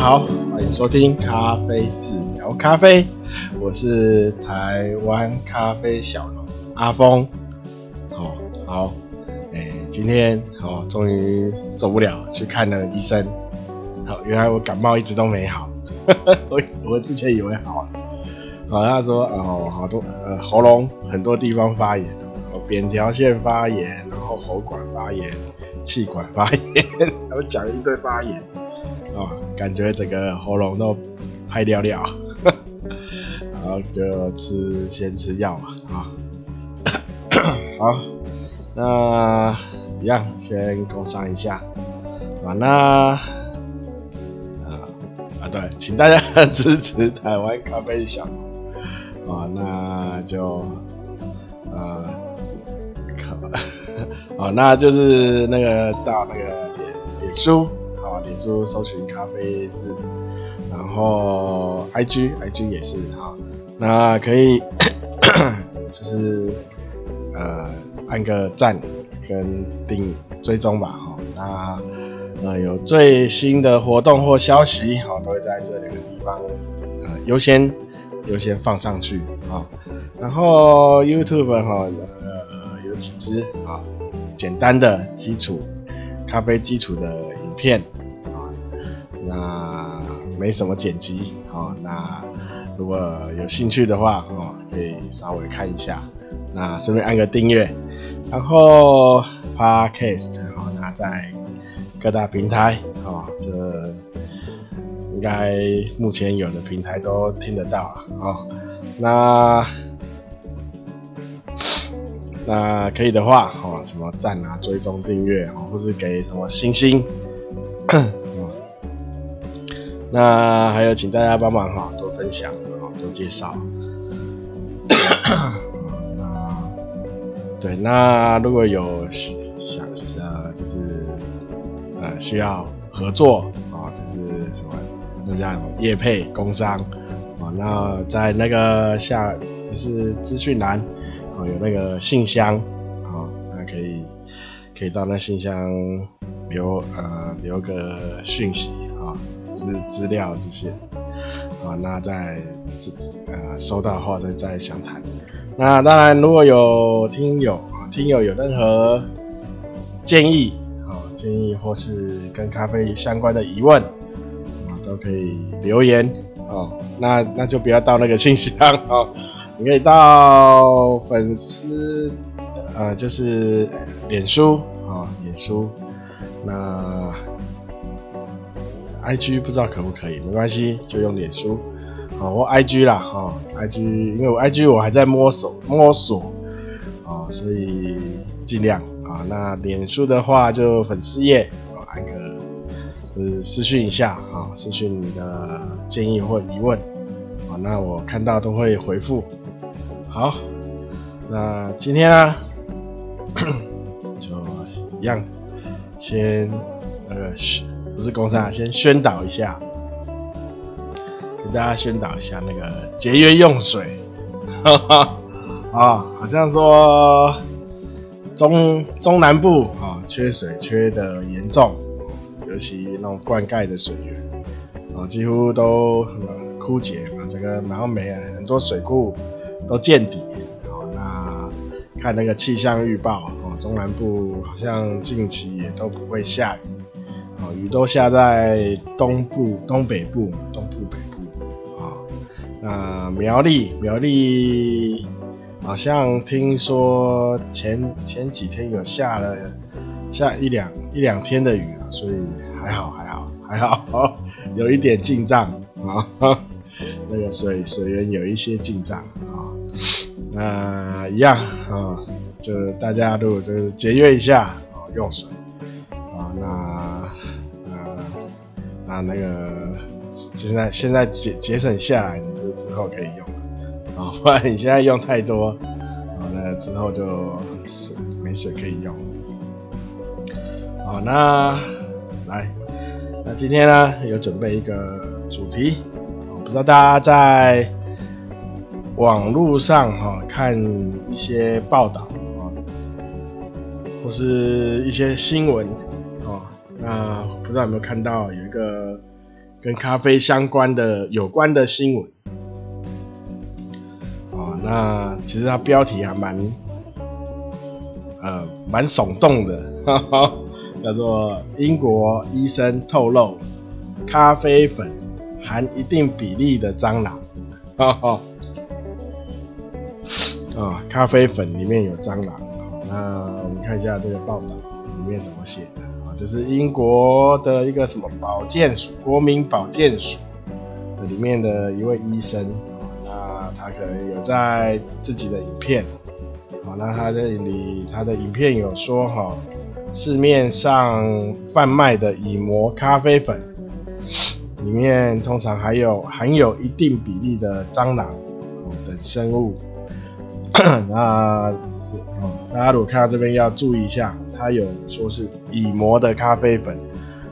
好，欢迎收听咖啡治疗咖啡，我是台湾咖啡小农阿峰。好，好，哎，今天哦，终于受不了，去看了医生。好，原来我感冒一直都没好，我我之前以为好了，好，他说哦，好多呃喉咙很多地方发炎，扁条腺发炎，然后喉管发炎。气管发炎，他们讲一堆发炎，啊、感觉整个喉咙都拍掉掉，然后就吃先吃药嘛，啊、哦，好，那一样先工商一下，啊，那啊啊对，请大家支持台湾咖啡小，啊，那就呃可。好，那就是那个到那个脸脸书，书搜寻咖啡志，然后 IG IG 也是哈，那可以 就是呃按个赞跟订追踪吧，哈，那呃有最新的活动或消息，哈，都会在这两个地方呃优先优先放上去啊，然后 YouTube 哈呃有几支啊。简单的基础咖啡基础的影片，没什么剪辑哦，那如果有兴趣的话哦，可以稍微看一下，那顺便按个订阅，然后 Podcast 哦，那在各大平台啊，就应该目前有的平台都听得到啊，哦那。那可以的话，哦，什么赞啊、追踪、订阅，哦，或是给什么星星，那还有，请大家帮忙哈，多分享，多介绍。对，那如果有想呃，就是呃需要合作啊，就是什么那叫什么业配工商啊，那在那个下就是资讯栏啊。有那个信箱，啊，那可以可以到那信箱留呃留个讯息，资资料这些，啊，那在自己呃收到后再再详谈。那当然，如果有听友啊听友有任何建议啊建议或是跟咖啡相关的疑问啊，都可以留言哦。那那就不要到那个信箱啊。你可以到粉丝，呃，就是脸书啊，脸书，那 IG 不知道可不可以，没关系，就用脸书，好，我 IG 啦，哈，IG，因为我 IG 我还在摸索摸索，啊，所以尽量啊，那脸书的话就粉丝页，啊，按个就是私讯一下啊，私讯你的建议或疑问，啊，那我看到都会回复。好，那今天呢，就一样，先那个呃，不是工商，先宣导一下，给大家宣导一下那个节约用水，哈哈，啊，好像说中中南部啊缺水缺的严重，尤其那种灌溉的水源啊，几乎都枯竭啊，这个然后没了很多水库。都见底，好，那看那个气象预报，哦，中南部好像近期也都不会下雨，哦，雨都下在东部、东北部、东部北部，啊，那苗栗苗栗好像听说前前几天有下了下一两一两天的雨啊，所以还好还好还好，有一点进账啊，那个水水源有一些进账啊。那一样啊，就大家如果就是节约一下哦，用水啊，那那个现在现在节节省下来，你就之后可以用啊，不然你现在用太多啊，那之后就水没水可以用。好，那来，那今天呢有准备一个主题，我不知道大家在。网络上哈看一些报道啊，或是一些新闻，那不知道有没有看到有一个跟咖啡相关的有关的新闻。哦，那其实它标题还蛮，呃，蛮耸动的，哈哈，叫做英国医生透露，咖啡粉含一定比例的蟑螂，哈哈。啊，咖啡粉里面有蟑螂。那我们看一下这个报道里面怎么写的，就是英国的一个什么保健署，国民保健署的里面的一位医生，那他可能有在自己的影片，好，那他这里他的影片有说哈，市面上贩卖的乙磨咖啡粉里面通常还有含有一定比例的蟑螂等生物。那是哦，大家如果看到这边要注意一下，它有说是已磨的咖啡粉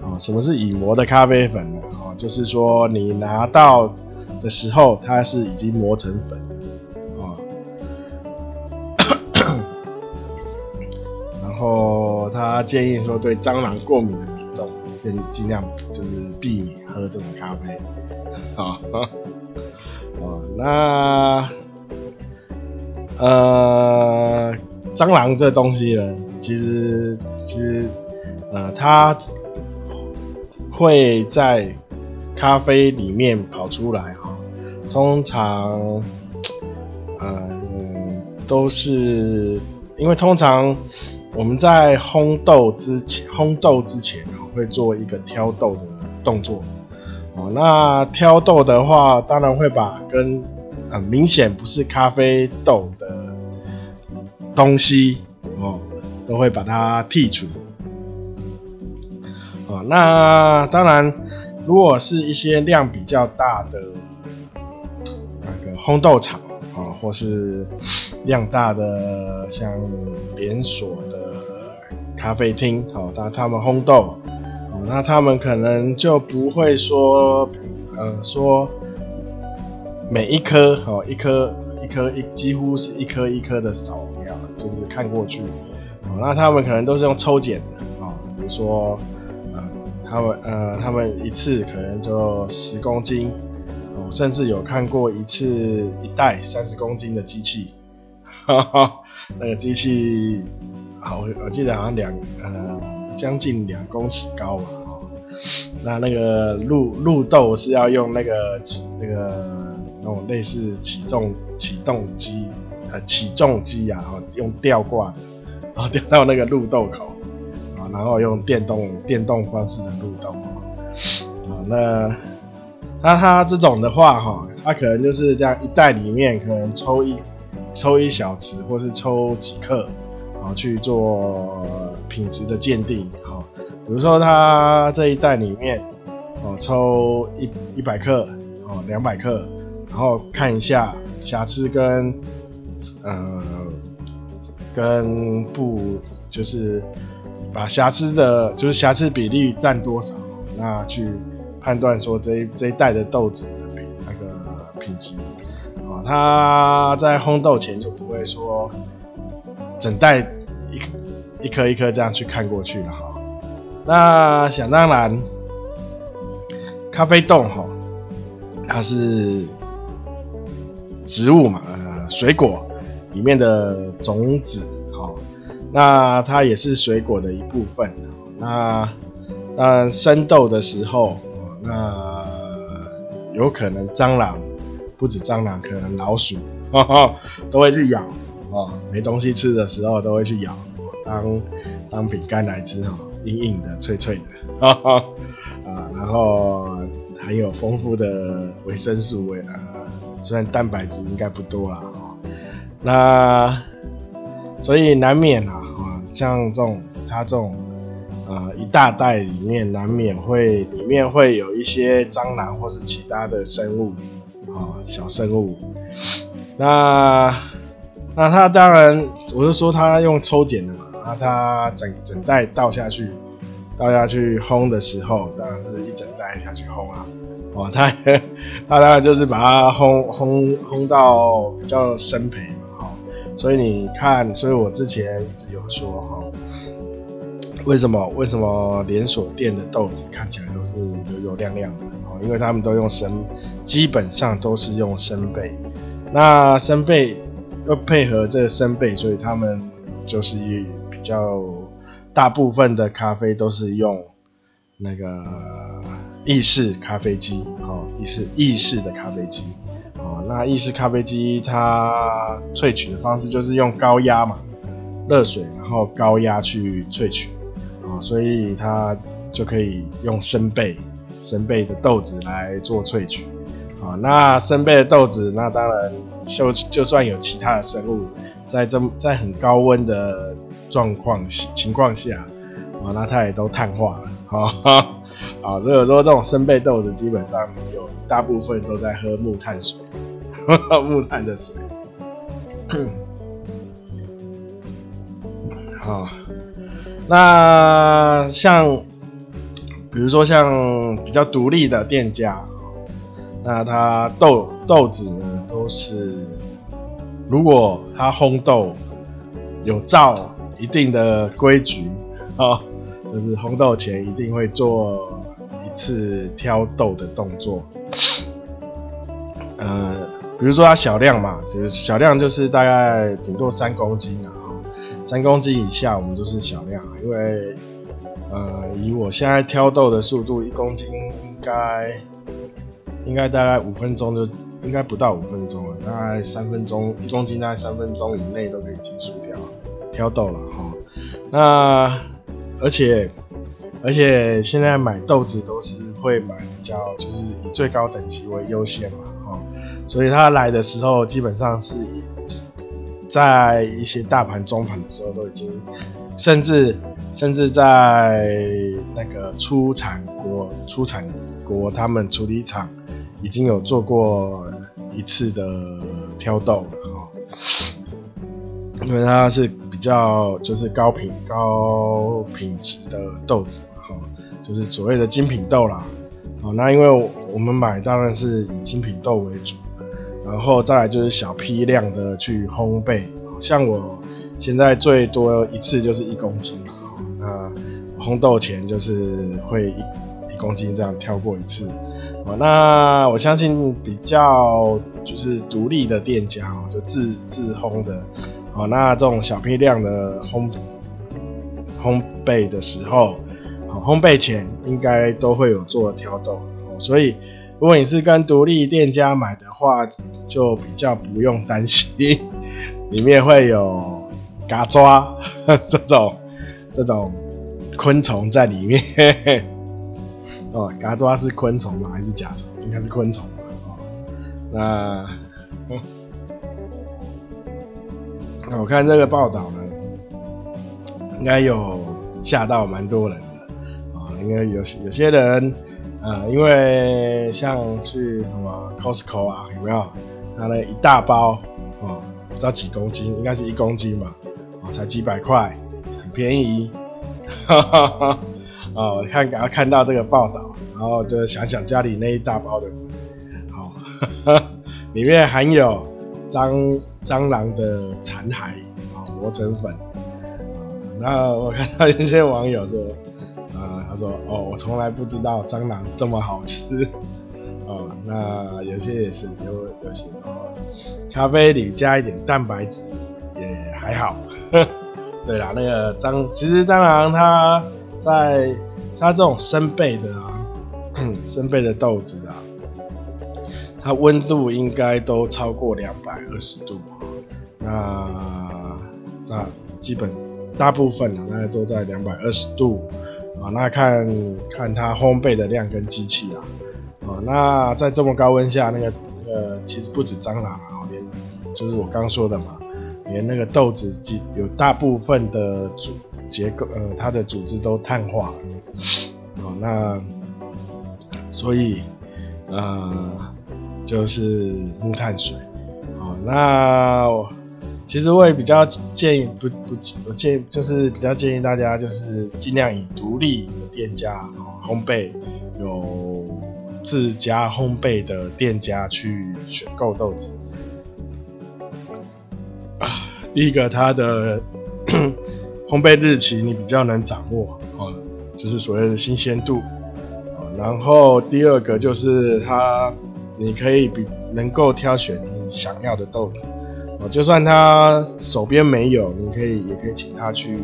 哦。什么是已磨的咖啡粉呢？哦，就是说你拿到的时候，它是已经磨成粉哦。然后他建议说，对蟑螂过敏的民众，尽尽量就是避免喝这种咖啡。好，哦，那。呃，蟑螂这东西呢，其实其实呃，它会在咖啡里面跑出来哈。通常呃都是因为通常我们在烘豆之前，烘豆之前会做一个挑豆的动作。哦，那挑豆的话，当然会把跟很明显不是咖啡豆的东西哦，都会把它剔除。哦，那当然，如果是一些量比较大的那个烘豆厂啊，或是量大的像连锁的咖啡厅，哦，那他们烘豆，哦，那他们可能就不会说，呃，说。每一颗哦，一颗一颗一几乎是一颗一颗的扫啊，就是看过去，哦，那他们可能都是用抽检的啊，比如说，呃，他们呃，他们一次可能就十公斤，哦，甚至有看过一次一袋三十公斤的机器，哈哈，那个机器，好，我记得好像两呃将近两公尺高吧，哦，那那个入入豆是要用那个那个。那种类似起重启动机，呃，起重机啊，用吊挂的，然后吊到那个入豆口，啊，然后用电动电动方式的入豆，啊，那那它这种的话，哈，它可能就是这样一袋里面可能抽一抽一小匙，或是抽几克，啊，去做品质的鉴定，好，比如说它这一袋里面，哦，抽一一百克，哦，两百克。然后看一下瑕疵跟，呃，跟不就是把瑕疵的，就是瑕疵比例占多少，那去判断说这一这一袋的豆子的品那个品质，啊，他在烘豆前就不会说整袋一一颗一颗这样去看过去了哈。那想当然，咖啡豆哈，它是。植物嘛，呃，水果里面的种子，好，那它也是水果的一部分。那当然生豆的时候，那有可能蟑螂，不止蟑螂，可能老鼠，哈哈，都会去咬，哦，没东西吃的时候都会去咬，当当饼干来吃，哈，硬硬的，脆脆的，哈哈，啊，然后含有丰富的维生素味啊。虽然蛋白质应该不多啦，那所以难免啊，像这种它这种啊一大袋里面难免会里面会有一些蟑螂或是其他的生物啊小生物，那那它当然我是说它用抽检的嘛，那它整整袋倒下去倒下去烘的时候，当然是一整袋下去烘啊。哦，他 他当然就是把它烘烘烘到比较深培，所以你看，所以我之前一直有说哈，为什么？为什么连锁店的豆子看起来都是油油亮亮的？哦，因为他们都用生，基本上都是用生焙。那生焙又配合这个生焙，所以他们就是一比较大部分的咖啡都是用那个意式咖啡机，哦，意式意式的咖啡机，那意式咖啡机它萃取的方式就是用高压嘛，热水，然后高压去萃取。啊所以它就可以用生焙、生焙的豆子来做萃取，啊，那生焙的豆子，那当然就就算有其他的生物，在这在很高温的状况情况下，啊，那它也都碳化了，啊，啊，所以有时候这种生焙豆子基本上有一大部分都在喝木炭水，木炭的水，好。那像，比如说像比较独立的店家，那他豆豆子呢都是，如果他烘豆有照一定的规矩啊，就是烘豆前一定会做一次挑豆的动作，呃，比如说它小量嘛，就是小量就是大概顶多三公斤啊。三公斤以下，我们都是小量，因为，呃，以我现在挑豆的速度，一公斤应该，应该大概五分钟就，应该不到五分钟了，大概三分钟，一公斤大概三分钟以内都可以结束掉挑豆了哈。那而且而且现在买豆子都是会买比较，就是以最高等级为优先嘛，所以他来的时候基本上是以。在一些大盘、中盘的时候，都已经，甚至甚至在那个出产国、出产国，他们处理厂已经有做过一次的挑豆了哈，因为它是比较就是高品高品质的豆子嘛哈，就是所谓的精品豆啦。好，那因为我们买当然是以精品豆为主。然后再来就是小批量的去烘焙，像我现在最多一次就是一公斤嘛，那烘豆前就是会一一公斤这样挑过一次，那我相信比较就是独立的店家就自自烘的，那这种小批量的烘烘焙的时候，烘焙前应该都会有做挑豆，所以。如果你是跟独立店家买的话，就比较不用担心，里面会有嘎抓 这种这种昆虫在里面。哦，嘎抓是昆虫吗？还是甲虫？应该是昆虫吧。哦，那那我看这个报道呢，应该有吓到蛮多人的啊，应该有有些人。呃，因为像去什么 Costco 啊，有没有？拿了一大包哦，不知道几公斤，应该是一公斤吧，哦，才几百块，很便宜。哈哈哈。哦，看刚刚看到这个报道，然后就想想家里那一大包的，好，哦，里面含有蟑蟑螂的残骸啊，磨成粉。那我看到有些网友说。他说：“哦，我从来不知道蟑螂这么好吃。哦，那有些也是有有些说，咖啡里加一点蛋白质也还好。对啦，那个蟑其实蟑螂它在它这种生焙的啊，生焙的豆子啊，它温度应该都超过两百二十度。那那基本大部分啊，大概都在两百二十度。”啊，那看看它烘焙的量跟机器啦。啊，那在这么高温下，那个呃，其实不止蟑螂啊，连就是我刚说的嘛，连那个豆子几有大部分的组结构，呃，它的组织都碳化了。啊，那所以呃，就是木炭水。啊，那。其实我也比较建议，不不，我建议就是比较建议大家就是尽量以独立的店家烘焙，有自家烘焙的店家去选购豆子。啊第一个，它的烘焙日期你比较能掌握哦，就是所谓的新鲜度。然后第二个就是它，你可以比能够挑选你想要的豆子哦，就算他手边没有，你可以也可以请他去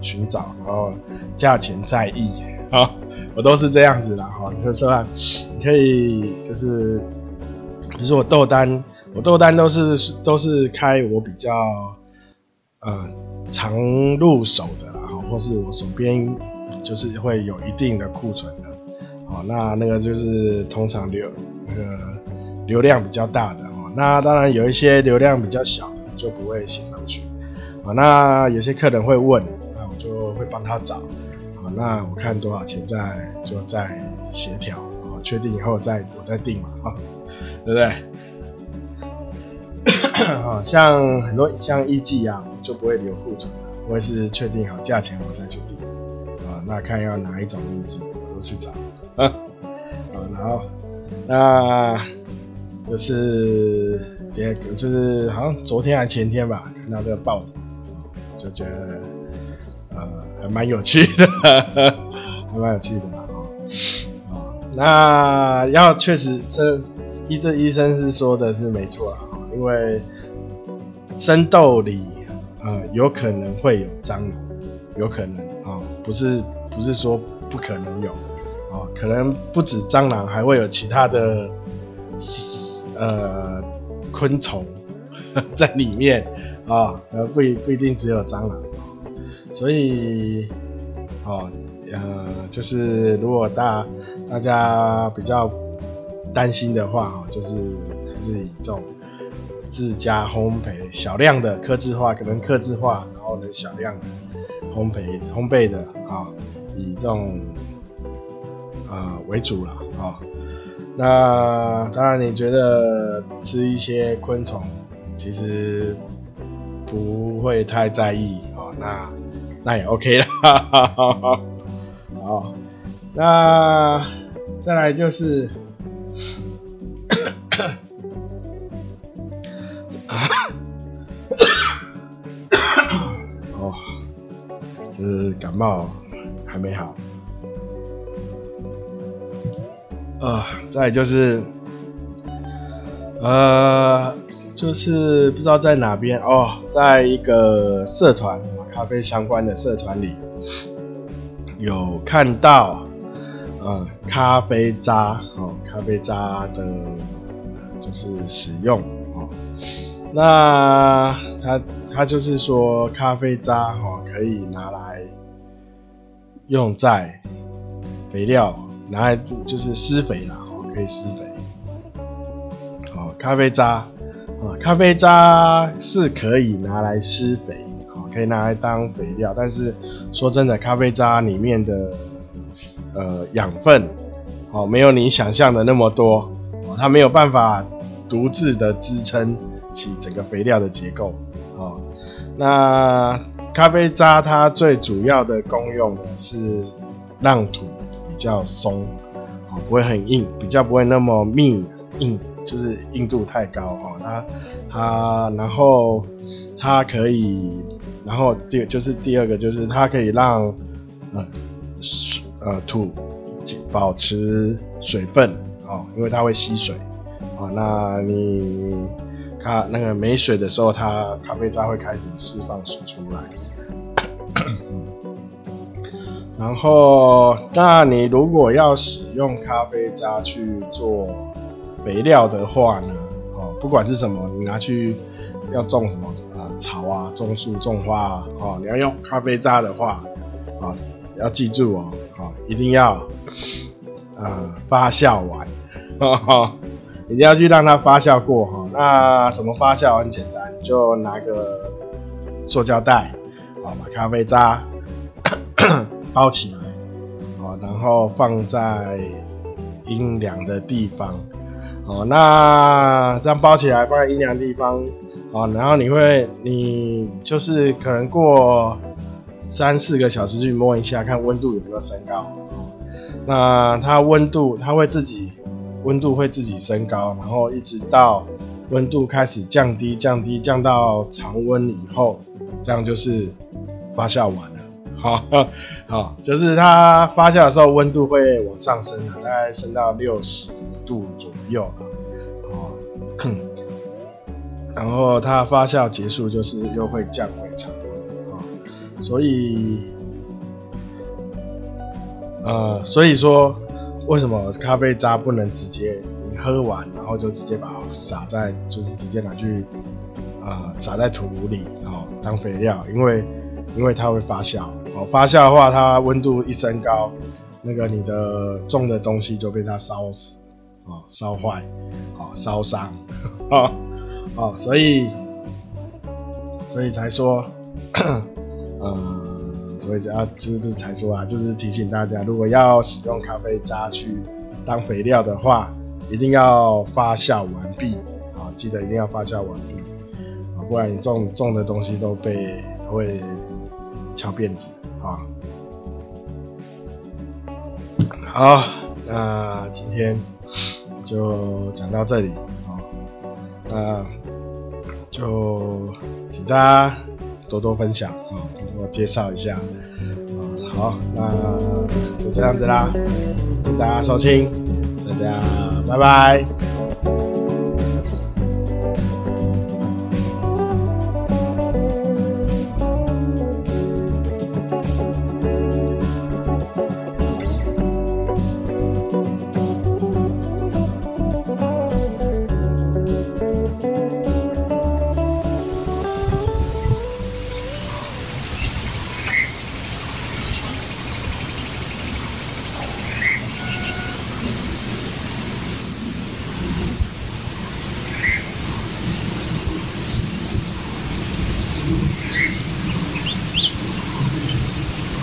寻找，然后价钱在意好，我都是这样子啦哈，就是说你可以就是，比如说我豆单，我豆单都是都是开我比较呃常入手的啦，或是我手边就是会有一定的库存的。哦，那那个就是通常流那个流量比较大的，那当然有一些流量比较小的就不会写上去。啊，那有些客人会问，那我就会帮他找。啊，那我看多少钱再就再协调，啊，确定以后再我再定嘛，哈，对不对？啊，像很多像一季啊，就不会留库存，我也是确定好价钱我再去定。啊，那看要哪一种一季，我都去找。啊，然后那就是今天就是好像昨天还前天吧，看到这个报道，就觉得呃还蛮有趣的，还蛮有趣的嘛，哦，那要确实这医这医生是说的是没错啊，因为生豆里呃有可能会有蟑螂，有可能啊，不是不是说不可能有。哦，可能不止蟑螂，还会有其他的呃昆虫 在里面啊，呃不一不一定只有蟑螂，所以哦呃就是如果大大家比较担心的话，哦就是还是以这种自家烘焙小量的克制化，可能克制化，然后呢小量烘焙烘焙的啊，以这种。啊、呃，为主了啊、那当然，你觉得吃一些昆虫其实不会太在意哦。那那也 OK 了。好，那再来就是，哦，就是感冒还没好。啊、再就是，呃，就是不知道在哪边哦，在一个社团，咖啡相关的社团里，有看到，呃，咖啡渣哦，咖啡渣的，就是使用哦，那他他就是说，咖啡渣哦，可以拿来用在肥料。拿来就是施肥啦，哦，可以施肥。哦，咖啡渣，哦，咖啡渣是可以拿来施肥，哦，可以拿来当肥料。但是说真的，咖啡渣里面的呃养分，哦，没有你想象的那么多，哦，它没有办法独自的支撑起整个肥料的结构，哦。那咖啡渣它最主要的功用呢是让土。比较松，哦，不会很硬，比较不会那么密硬，就是硬度太高哦。它它，然后它可以，然后第就是第二个就是它可以让呃呃土保持水分哦，因为它会吸水哦。那你咖那个没水的时候，它咖啡渣会开始释放水出来。然后，那你如果要使用咖啡渣去做肥料的话呢？哦，不管是什么，你拿去要种什么啊草啊，种树种花啊，哦，你要用咖啡渣的话，啊，要记住哦，啊，一定要呃发酵完，哈 哈，一定要去让它发酵过哈。那怎么发酵？很简单，就拿个塑胶袋，啊，把咖啡渣。包起来，哦，然后放在阴凉的地方，哦，那这样包起来放在阴凉地方，哦，然后你会，你就是可能过三四个小时去摸一下，看温度有没有升高，那它温度它会自己温度会自己升高，然后一直到温度开始降低降低降到常温以后，这样就是发酵完了，好，好，就是它发酵的时候温度会往上升，大概升到六十度左右，哦，然后它发酵结束就是又会降回常温，啊，所以，呃，所以说为什么咖啡渣不能直接你喝完然后就直接把它撒在，就是直接拿去啊撒在土里，然后当肥料，因为。因为它会发酵，哦，发酵的话，它温度一升高，那个你的种的东西就被它烧死，哦，烧坏，哦，烧伤，哦，哦，所以，所以才说，呃，所以啊，是不是才说啊？就是提醒大家，如果要使用咖啡渣去当肥料的话，一定要发酵完毕，啊，记得一定要发酵完毕，啊，不然你种种的东西都被都会。翘辫子啊！好，那今天就讲到这里啊。那就请大家多多分享啊，多多介绍一下啊。好，那就这样子啦，谢谢大家收听，大家拜拜。